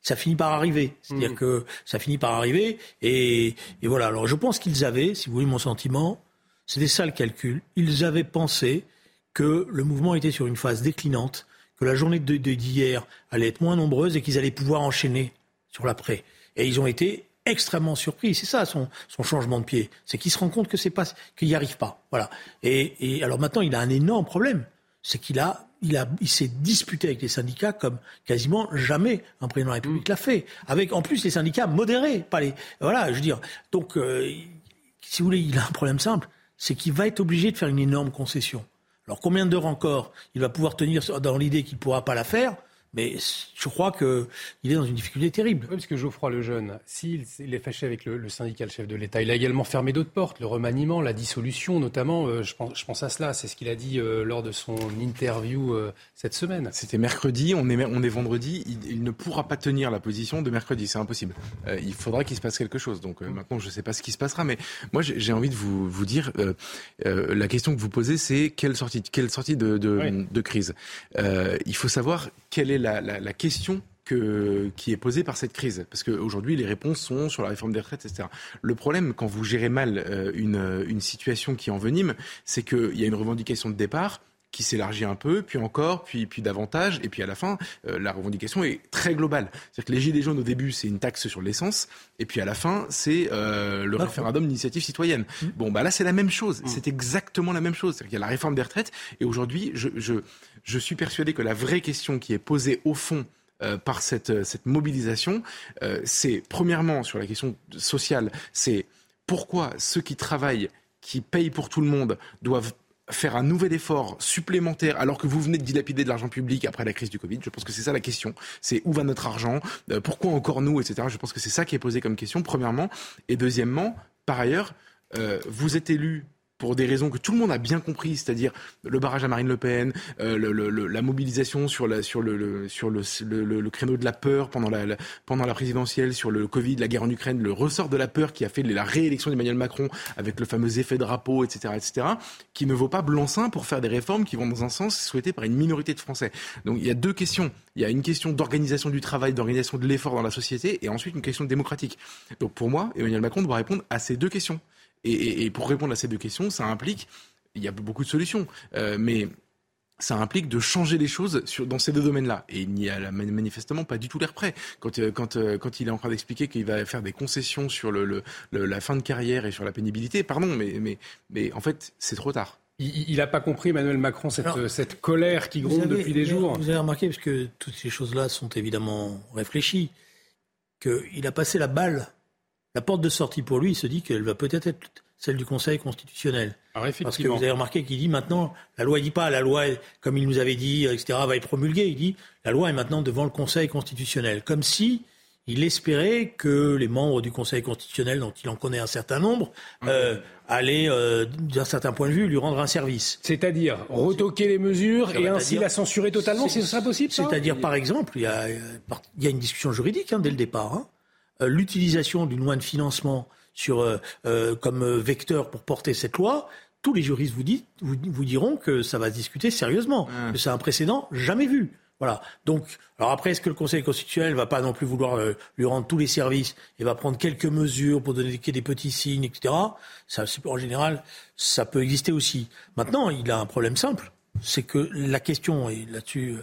ça finit par arriver. C'est-à-dire mmh. que ça finit par arriver. Et, et, voilà. Alors, je pense qu'ils avaient, si vous voulez mon sentiment, c'était ça le calcul. Ils avaient pensé que le mouvement était sur une phase déclinante, que la journée d'hier allait être moins nombreuse et qu'ils allaient pouvoir enchaîner sur l'après. Et ils ont été extrêmement surpris. C'est ça son, son, changement de pied. C'est qu'il se rend compte que c'est pas, qu'il n'y arrive pas. Voilà. Et, et, alors maintenant, il a un énorme problème. C'est qu'il a, il a, il s'est disputé avec les syndicats comme quasiment jamais un président de la République l'a fait. Avec, en plus, les syndicats modérés, pas les, voilà, je veux dire. Donc, euh, si vous voulez, il a un problème simple. C'est qu'il va être obligé de faire une énorme concession. Alors, combien d'heures encore il va pouvoir tenir dans l'idée qu'il ne pourra pas la faire? Mais je crois qu'il est dans une difficulté terrible. Oui, parce que Geoffroy Lejeune, s'il est fâché avec le, syndicat, le chef de l'État, il a également fermé d'autres portes, le remaniement, la dissolution notamment. Euh, je, pense, je, pense, à cela, c'est ce qu'il a dit euh, lors de son interview euh, cette semaine. C'était mercredi, on est, on est vendredi, il, ne pourra pas tenir la position de mercredi, c'est impossible. il faudra qu'il se passe quelque chose. Donc maintenant, je ne sais pas ce qui se passera, mais moi j'ai envie de vous, vous dire, la question que vous posez, c'est quelle sortie, quelle sortie de, de, de crise? Il faut savoir quelle est la, question qui est posée par cette crise? Parce qu'aujourd'hui, les réponses sont sur la réforme des retraites, etc. Le problème, quand vous gérez mal euh, une, situation qui envenime, c'est qu'il y a une revendication de départ qui s'élargit un peu, puis encore, puis, puis davantage, et puis à la fin, euh, la revendication est très globale. C'est-à-dire que les Gilets jaunes, au début, c'est une taxe sur l'essence, et puis à la fin, c'est euh, le référendum d'initiative citoyenne. Mmh. Bon, bah là, c'est la même chose. Mmh. C'est exactement la même chose. C'est-à-dire qu'il y a la réforme des retraites, et aujourd'hui, je, je, je suis persuadé que la vraie question qui est posée au fond euh, par cette, cette mobilisation, c'est premièrement sur la question sociale, c'est pourquoi ceux qui travaillent, qui payent pour tout le monde, doivent faire un nouvel effort supplémentaire alors que vous venez de dilapider de l'argent public après la crise du Covid Je pense que c'est ça la question. C'est où va notre argent? Euh, Pourquoi encore nous Etc. Je pense que c'est ça qui est posé comme question, premièrement. Et deuxièmement, par ailleurs, euh, vous êtes élu pour des raisons que tout le monde a bien compris, c'est-à-dire le barrage à Marine Le Pen, euh, le, la mobilisation sur, la, sur, le, sur le, le, créneau de la peur pendant la, pendant la présidentielle, sur le Covid, la guerre en Ukraine, le ressort de la peur qui a fait la réélection d'Emmanuel Macron avec le fameux effet drapeau, etc., etc., qui ne vaut pas blanc-seing pour faire des réformes qui vont dans un sens souhaité par une minorité de Français. Donc il y a deux questions. Il y a une question d'organisation du travail, d'organisation de l'effort dans la société, et ensuite une question démocratique. Donc pour moi, Emmanuel Macron doit répondre à ces deux questions. Et, pour répondre à ces deux questions, ça implique, il y a beaucoup de solutions, euh, mais ça implique de changer les choses sur, dans ces deux domaines-là. Et il n'y a manifestement pas du tout l'air prêt. Quand, euh, quand, euh, quand il est en train d'expliquer qu'il va faire des concessions sur le, la fin de carrière et sur la pénibilité, pardon, mais, mais, mais en fait, c'est trop tard. Il n'a pas compris, Emmanuel Macron, cette, cette colère qui gronde depuis des jours. Vous avez remarqué, parce que toutes ces choses-là sont évidemment réfléchies, qu'il a passé la balle la porte de sortie pour lui, il se dit qu'elle va peut-être être celle du Conseil constitutionnel. Parce que vous avez remarqué qu'il dit maintenant, la loi dit pas, la loi, comme il nous avait dit, etc., va être promulguée. Il dit, la loi est maintenant devant le Conseil constitutionnel. Comme si il espérait que les membres du Conseil constitutionnel, dont il en connaît un certain nombre, euh, allaient, euh, d'un certain point de vue, lui rendre un service. C'est-à-dire retoquer les mesures et ainsi la censurer totalement, si ce serait possible C'est-à-dire, par exemple, il y a, il y a une discussion juridique hein, dès le départ. Hein. Euh, l'utilisation d'une loi de financement sur, euh, euh, comme vecteur pour porter cette loi, tous les juristes vous, vous, diront que ça va se discuter sérieusement, que c'est un précédent jamais vu. Voilà. Donc, alors après, est-ce que le Conseil constitutionnel va pas non plus vouloir lui rendre tous les services et va prendre quelques mesures pour donner des petits signes, etc. Ça, en général, ça peut exister aussi. Maintenant, il a un problème simple, c'est que la question, et là-dessus,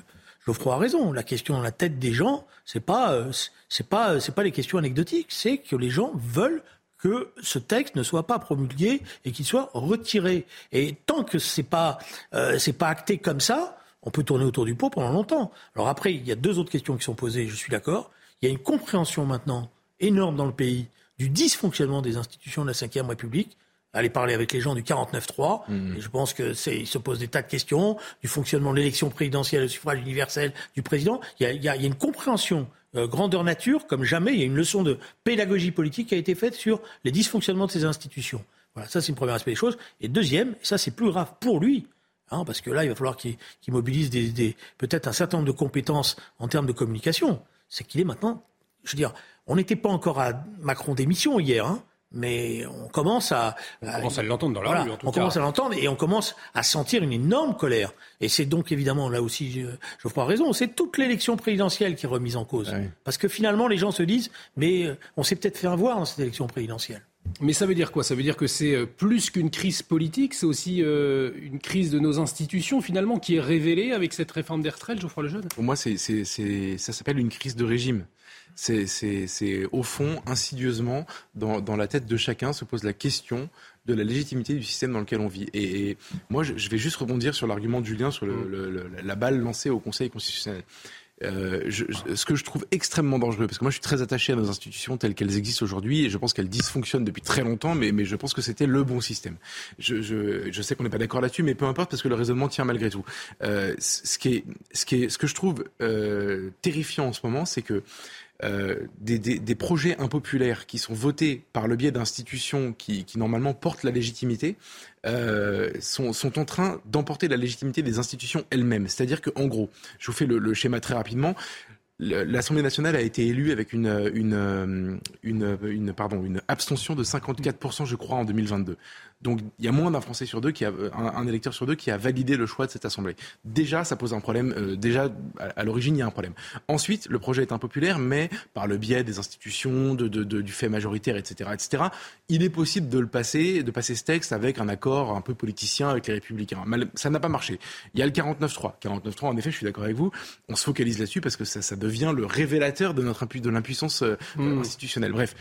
Geoffroy a raison. La question dans la tête des gens, c'est pas, euh, c'est pas, c'est pas les questions anecdotiques. C'est que les gens veulent que ce texte ne soit pas promulgué et qu'il soit retiré. Et tant que c'est pas, euh, c'est pas acté comme ça, on peut tourner autour du pot pendant longtemps. Alors après, il y a deux autres questions qui sont posées. Je suis d'accord. Il y a une compréhension maintenant énorme dans le pays du dysfonctionnement des institutions de la Ve République aller parler avec les gens du 49-3. Mmh. Et je pense que c'est, il se pose des tas de questions du fonctionnement de l'élection présidentielle, le suffrage universel du président. Il y a, il y a, une compréhension euh, grandeur nature comme jamais. Il y a une leçon de pédagogie politique qui a été faite sur les dysfonctionnements de ces institutions. Voilà, ça c'est une première aspect des choses. Et deuxième, et ça c'est plus grave pour lui, hein, parce que là il va falloir qu'il mobilise des, peut-être un certain nombre de compétences en termes de communication. C'est qu'il est maintenant, je veux dire, on n'était pas encore à Macron démission hier, hein, mais on commence à. On commence à l'entendre dans la rue, en tout on commence à l'entendre et on commence à sentir une énorme colère. Et c'est donc évidemment, là aussi, je, je crois raison, c'est toute l'élection présidentielle qui est remise en cause. Parce que finalement, les gens se disent, mais euh, on s'est peut-être fait avoir dans cette élection présidentielle. Mais ça veut dire quoi? Ça veut dire que c'est euh, plus qu'une crise politique, c'est aussi euh, une crise de nos institutions finalement qui est révélée avec cette réforme des retraites, Geoffroy Lejeune Pour moi, c'est, ça s'appelle une crise de régime. C'est, au fond, insidieusement, dans, la tête de chacun se pose la question de la légitimité du système dans lequel on vit. Et, moi, je, vais juste rebondir sur l'argument de Julien, sur la balle lancée au Conseil constitutionnel. Euh, je, ce que je trouve extrêmement dangereux, parce que moi je suis très attaché à nos institutions telles qu'elles existent aujourd'hui, et je pense qu'elles dysfonctionnent depuis très longtemps, mais, mais je pense que c'était le bon système. Je, je, je sais qu'on n'est pas d'accord là-dessus, mais peu importe, parce que le raisonnement tient malgré tout. Euh, ce, qui est, ce, qui est, ce que je trouve euh, terrifiant en ce moment, c'est que euh, des, projets impopulaires qui sont votés par le biais d'institutions qui, normalement portent la légitimité euh, sont, en train d'emporter la légitimité des institutions elles-mêmes. C'est-à-dire qu'en gros, je vous fais le, schéma très rapidement, L'Assemblée nationale a été élue avec une, une, pardon, une abstention de 54%, je crois, en 2022. Donc il y a moins d'un Français sur deux, qui a, un, électeur sur deux qui a validé le choix de cette Assemblée. Déjà, ça pose un problème. Euh, déjà, à, l'origine, il y a un problème. Ensuite, le projet est impopulaire, mais par le biais des institutions, de, de, de, du fait majoritaire, etc., etc., il est possible de le passer, de passer ce texte avec un accord un peu politicien avec les Républicains. Ça n'a pas marché. Il y a le 49-3. 49-3, en effet, je suis d'accord avec vous. On se focalise là-dessus parce que ça, ça devient le révélateur de notre de l'impuissance euh, mmh. institutionnelle. Bref.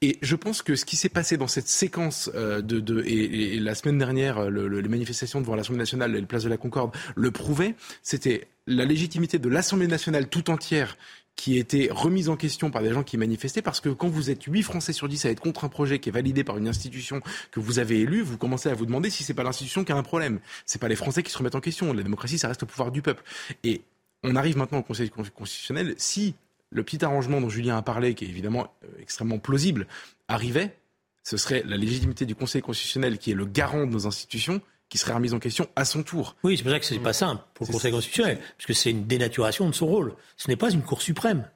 Et je pense que ce qui s'est passé dans cette séquence euh, de, de et, la semaine dernière, euh, le, les manifestations devant l'Assemblée nationale et le Place de la Concorde le prouvaient, c'était la légitimité de l'Assemblée nationale tout entière qui était remise en question par des gens qui manifestaient, parce que quand vous êtes 8 Français sur 10 à être contre un projet qui est validé par une institution que vous avez élue, vous commencez à vous demander si c'est pas l'institution qui a un problème. C'est pas les Français qui se remettent en question. La démocratie, ça reste au pouvoir du peuple. Et on arrive maintenant au Conseil constitutionnel. Si le petit arrangement dont Julien a parlé, qui est évidemment euh, extrêmement plausible, arrivait, ce serait la légitimité du Conseil constitutionnel qui est le garant de nos institutions qui serait remise en question à son tour. Oui, c'est pour ça que c'est pas simple pour le Conseil constitutionnel, parce que c'est une dénaturation de son rôle. Ce n'est pas une Cour suprême.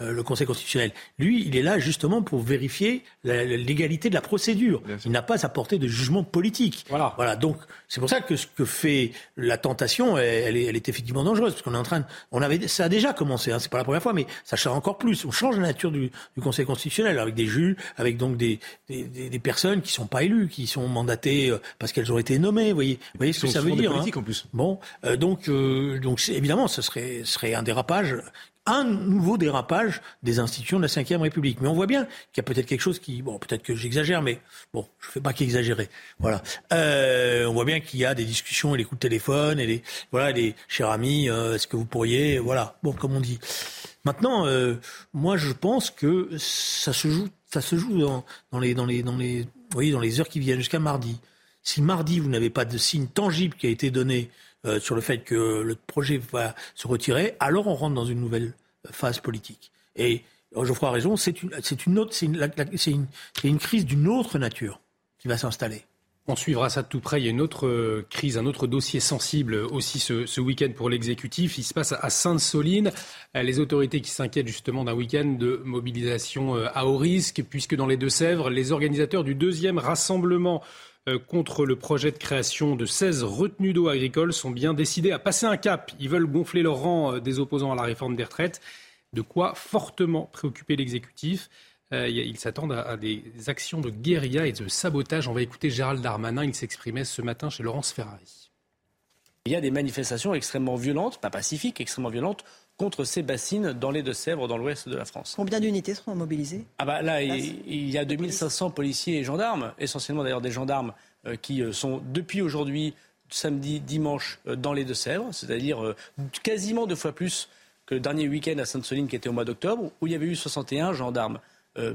Euh, le Conseil constitutionnel. Lui, il est là justement pour vérifier la, l'égalité de la procédure. Il n'a pas à porter de jugement politique. Voilà. Voilà. Donc, c'est pour ça que ce que fait la tentation, elle, est, elle est, effectivement dangereuse, parce qu'on est en train, de, on avait, ça a déjà commencé. Hein, c'est pas la première fois, mais ça change encore plus. On change la nature du, du Conseil constitutionnel avec des juges, avec donc des, des, des, personnes qui sont pas élues, qui sont mandatées euh, parce qu'elles ont été nommées. Vous voyez, vous voyez ce que ça veut dire. Hein. en plus. Bon, euh, donc, donc évidemment, ce serait, serait un dérapage un nouveau dérapage des institutions de la Ve République. Mais on voit bien qu'il y a peut-être quelque chose qui, bon, peut-être que j'exagère, mais bon, je ne fais pas qu'exagérer. Voilà. Euh, on voit bien qu'il y a des discussions et les coups de téléphone et les, voilà, les chers amis, euh, est-ce que vous pourriez, voilà, bon, comme on dit. Maintenant, euh, moi, je pense que ça se joue, ça se joue dans, les, dans les, dans les, voyez, dans les heures qui viennent jusqu'à mardi. Si mardi vous n'avez pas de signe tangible qui a été donné euh, sur le fait que le projet va se retirer, alors on rentre dans une nouvelle phase politique. Et Geoffroy a raison, c'est une, une autre, c'est une, une, une, crise d'une autre nature qui va s'installer. On suivra ça de tout près. Il y a une autre euh, crise, un autre dossier sensible aussi ce, ce week-end pour l'exécutif. Il se passe à Sainte-Soline. Euh, les autorités qui s'inquiètent justement d'un week-end de mobilisation à haut risque, puisque dans les Deux-Sèvres, les organisateurs du deuxième rassemblement euh, contre le projet de création de 16 retenues d'eau agricoles sont bien décidés à passer un cap. Ils veulent gonfler le rang euh, des opposants à la réforme des retraites, de quoi fortement préoccuper l'exécutif. Euh, ils s'attendent à, des actions de guérilla et de sabotage. On va écouter Gérald Darmanin, il s'exprimait ce matin chez Laurence Ferrari. Il y a des manifestations extrêmement violentes, pas pacifiques, extrêmement violentes, contre ces bassines dans les Deux-Sèvres, dans l'ouest de la France. Combien d'unités seront mobilisées? Ah bah Là, il, y a 2500 policiers et gendarmes, essentiellement d'ailleurs des gendarmes euh, qui euh, sont depuis aujourd'hui, samedi, dimanche, euh, dans les Deux-Sèvres, c'est-à-dire quasiment deux fois plus que le dernier week-end à Sainte-Soline qui était au mois d'octobre, où il y avait eu 61 gendarmes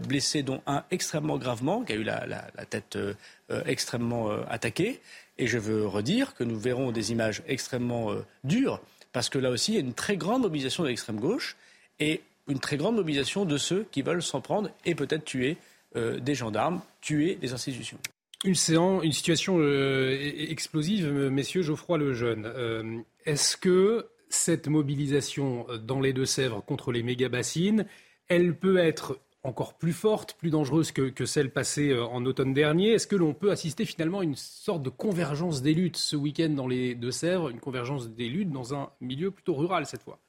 blessés, dont un extrêmement gravement, qui a eu la, la tête extrêmement attaquée. Et je veux redire que nous verrons des images extrêmement dures parce que là aussi, il y a une très grande mobilisation de l'extrême gauche et une très grande mobilisation de ceux qui veulent s'en prendre et peut-être tuer euh, des gendarmes, tuer des institutions. Une séance, une situation euh, e-, explosive, messieurs Geoffroy le Jeune. Euh, est-ce que cette mobilisation dans les Deux-Sèvres contre les méga-bassines, elle peut être encore plus forte, plus dangereuse que, celle passée euh, en automne dernier. Est-ce que l'on peut assister finalement à une sorte de convergence des luttes ce week-end dans les Deux-Sèvres, une convergence des luttes dans un milieu plutôt rural cette fois?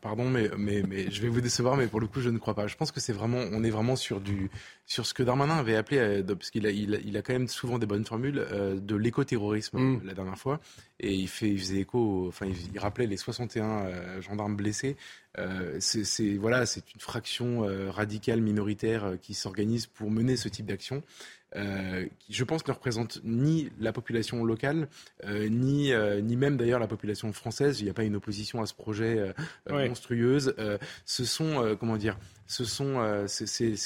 Pardon, mais, mais, mais je vais vous décevoir, mais pour le coup, je ne crois pas. Je pense que c'est vraiment, on est vraiment sur du, sur ce que Darmanin avait appelé, euh, parce qu'il a, il a, quand même souvent des bonnes formules, euh, de l'écoterrorisme mm. la dernière fois, et il fait, il faisait écho, enfin, il, rappelait les 61 gendarmes blessés. Euh, c'est voilà, c'est une fraction euh, radicale minoritaire euh, qui s'organise pour mener ce type d'action. Qui, je pense, ne représente ni la population locale, ni, ni même d'ailleurs la population française. Il n'y a pas une opposition à ce projet monstrueuse. ce sont, comment dire, ce sont, c'est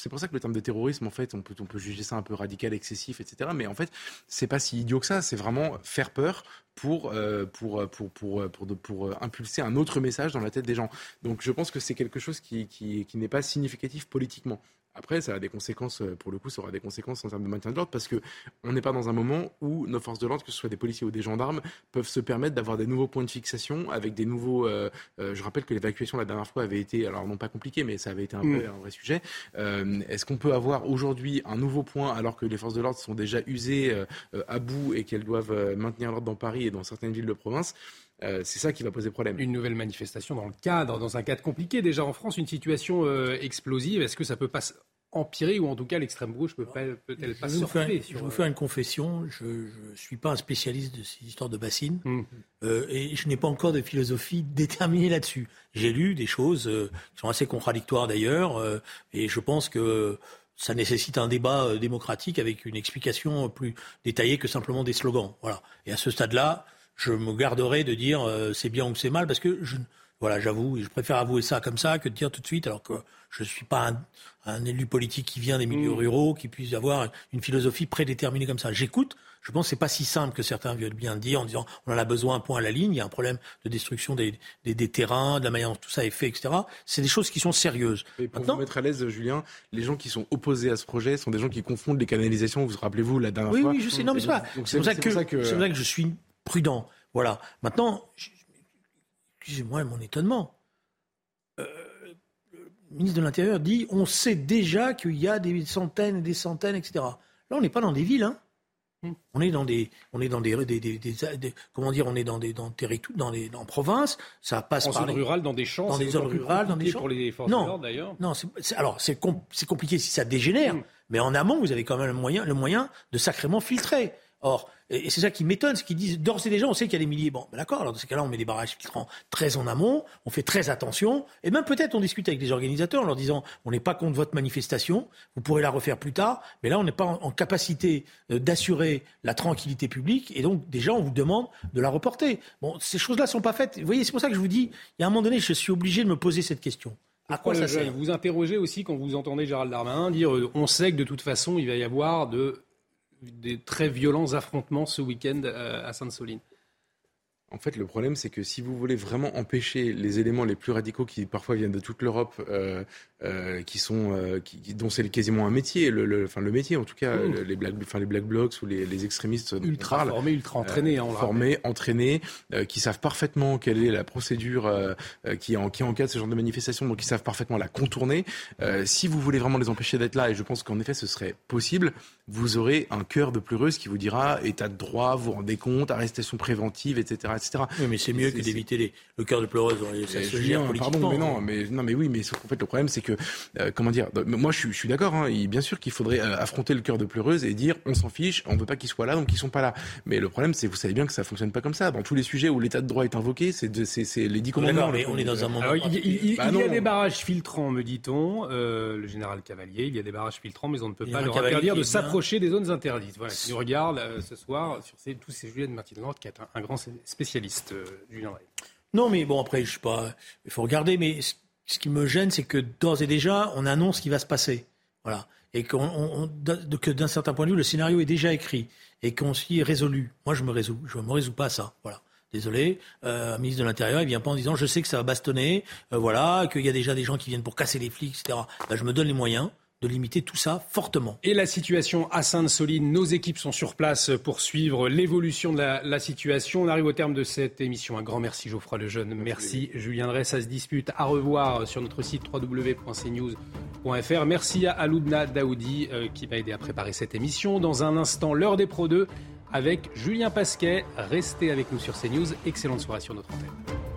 c'est pour ça que le terme de terrorisme, en fait, on peut, on peut juger ça un peu radical, excessif, etc. Mais en fait, c'est pas si idiot que ça. C'est vraiment faire peur pour, euh, pour, pour, pour, pour, pour, impulser un autre message dans la tête des gens. Donc je pense que c'est quelque chose qui, qui, qui n'est pas significatif politiquement. Après, ça a des conséquences, euh, pour le coup, ça aura des conséquences en termes de maintien de l'ordre parce qu'on n'est pas dans un moment où nos forces de l'ordre, que ce soit des policiers ou des gendarmes, peuvent se permettre d'avoir des nouveaux points de fixation avec des nouveaux. Euh, euh, je rappelle que l'évacuation la dernière fois avait été, alors non pas compliqué, mais ça avait été un, mm. un vrai sujet. Est-ce qu'on peut avoir aujourd'hui un nouveau point alors que les forces de l'ordre sont déjà usées à bout et qu'elles doivent maintenir l'ordre dans Paris et dans certaines villes de province? C'est ça qui va poser problème. Une nouvelle manifestation dans le cadre, dans un cadre compliqué déjà en France, une situation explosive. Est-ce que ça peut pas empirer ou en tout cas l'extrême gauche peut peut-être pas sortir. Je vais vous faire une confession. Je ne suis pas un spécialiste de ces histoires de bassines mmh. euh, et je n'ai pas encore de philosophie déterminée là-dessus. J'ai lu des choses euh, qui sont assez contradictoires d'ailleurs euh, et je pense que ça nécessite un débat démocratique avec une explication plus détaillée que simplement des slogans. Voilà. Et à ce stade-là, je me garderai de dire c'est bien ou c'est mal parce que je, voilà, j'avoue, je préfère avouer ça comme ça que de dire tout de suite, alors que je ne suis pas un, un, élu politique qui vient des milieux mmh. ruraux, qui puisse avoir une philosophie prédéterminée comme ça. J'écoute. Je pense que c'est pas si simple que certains veulent bien dire en disant on en a besoin un point à la ligne. Il y a un problème de destruction des, des, des terrains, de la manière dont tout ça est fait, etc. C'est des choses qui sont sérieuses. Et pour Maintenant, vous mettre à l'aise, Julien, les gens qui sont opposés à ce projet sont des gens qui confondent les canalisations. Vous vous rappelez-vous la dernière fois Oui, oui, je sais. Non, mais c'est pas. C'est pour, ça que, c'est pour ça que je suis prudent. Voilà. Maintenant, excusez-moi mon étonnement le ministre de l'Intérieur dit on sait déjà qu'il y a des centaines et des centaines, etc. Là, on n'est pas dans des villes, hein. Hmm. On est dans des, on est dans des, des, comment dire, on est dans des, dans dans les, en province, ça passe en par zone rurale, dans des champs, dans des zones rurales, dans des champs. Pour les forces non, d'ailleurs. Non, alors c'est compliqué si ça dégénère, hmm. mais en amont, vous avez quand même le moyen, le moyen de sacrément filtrer. Or, et c'est ça qui m'étonne, c'est qu'ils disent d'ores et déjà, on sait qu'il y a des milliers. Bon, ben d'accord, alors dans ces cas-là, on met des barrages filtrants très en amont, on fait très attention, et même peut-être on discute avec les organisateurs en leur disant on n'est pas contre votre manifestation, vous pourrez la refaire plus tard, mais là, on n'est pas en, capacité euh, d'assurer la tranquillité publique, et donc déjà, on vous demande de la reporter. Bon, ces choses-là sont pas faites. Vous voyez, c'est pour ça que je vous dis, il y a un moment donné, je suis obligé de me poser cette question. À quoi ça sert? Vous interrogez aussi quand vous entendez Gérald Darmanin dire euh, on sait que de toute façon, il va y avoir de des très violents affrontements ce week-end euh, à Sainte-Soline. En fait, le problème, c'est que si vous voulez vraiment empêcher les éléments les plus radicaux qui parfois viennent de toute l'Europe, euh, euh, qui sont, euh, qui, dont c'est quasiment un métier, le, le, enfin le métier en tout cas, les black, enfin les black blocs ou les, les extrémistes ultra formés, ultra entraînés, hein, formés, entraînés, qui savent parfaitement quelle est la procédure qui, en, qui encadre ce genre de manifestation, donc ils savent parfaitement la contourner. si vous voulez vraiment les empêcher d'être là, et je pense qu'en effet ce serait possible, vous aurez un cœur de pleureuse qui vous dira état de droit, vous, rendez compte, arrestation préventive, etc. Oui, mais c'est mieux que d'éviter le cœur de pleureuse. Ça se gère Pardon, mais non, mais, non, mais oui, mais en fait, le problème, c'est que, euh, comment dire, moi, je, suis d'accord, hein, bien sûr qu'il faudrait euh, affronter le cœur de pleureuse et dire, on s'en fiche, on veut pas qu'ils soient là, donc ils sont pas là. Mais le problème, c'est, vous savez bien que ça fonctionne pas comme ça. Dans tous les sujets où l'état de droit est invoqué, c'est les dix commandements. mais on est dans un moment. il, bah y a des barrages filtrants, me dit-on, euh, le général Cavalier, il y a des barrages filtrants, mais on ne peut pas leur interdire de s'approcher des zones interdites. Voilà, qui nous regarde ce soir sur tous ces sujets de Martin Lord, qui est un grand spécialiste. Non, mais bon, après, je sais pas. Il faut regarder, mais ce qui me gêne, c'est que d'ores et déjà, on annonce ce qui va se passer. Voilà. Et que d'un certain point de vue, le scénario est déjà écrit et qu'on s'y est résolu. Moi, je me résous. Je me résous pas à ça. Voilà. Désolé, euh, un ministre de l'Intérieur, il vient pas en disant je sais que ça va bastonner, euh, voilà, qu'il y a déjà des gens qui viennent pour casser les flics, etc. Ben, je me donne les moyens de limiter tout ça fortement. Et la situation à Sainte-Soline, nos équipes sont sur place pour suivre l'évolution de la, situation. On arrive au terme de cette émission. Un grand merci Geoffroy Lejeune. Merci, Julien Drey. Ça se dispute. À revoir sur notre site www.cnews.fr. Merci à Aloudna Daoudi euh, qui m'a aidé à préparer cette émission. Dans un instant, l'heure des Pro 2 avec Julien Pasquet. Restez avec nous sur CNews. Excellente soirée sur notre antenne.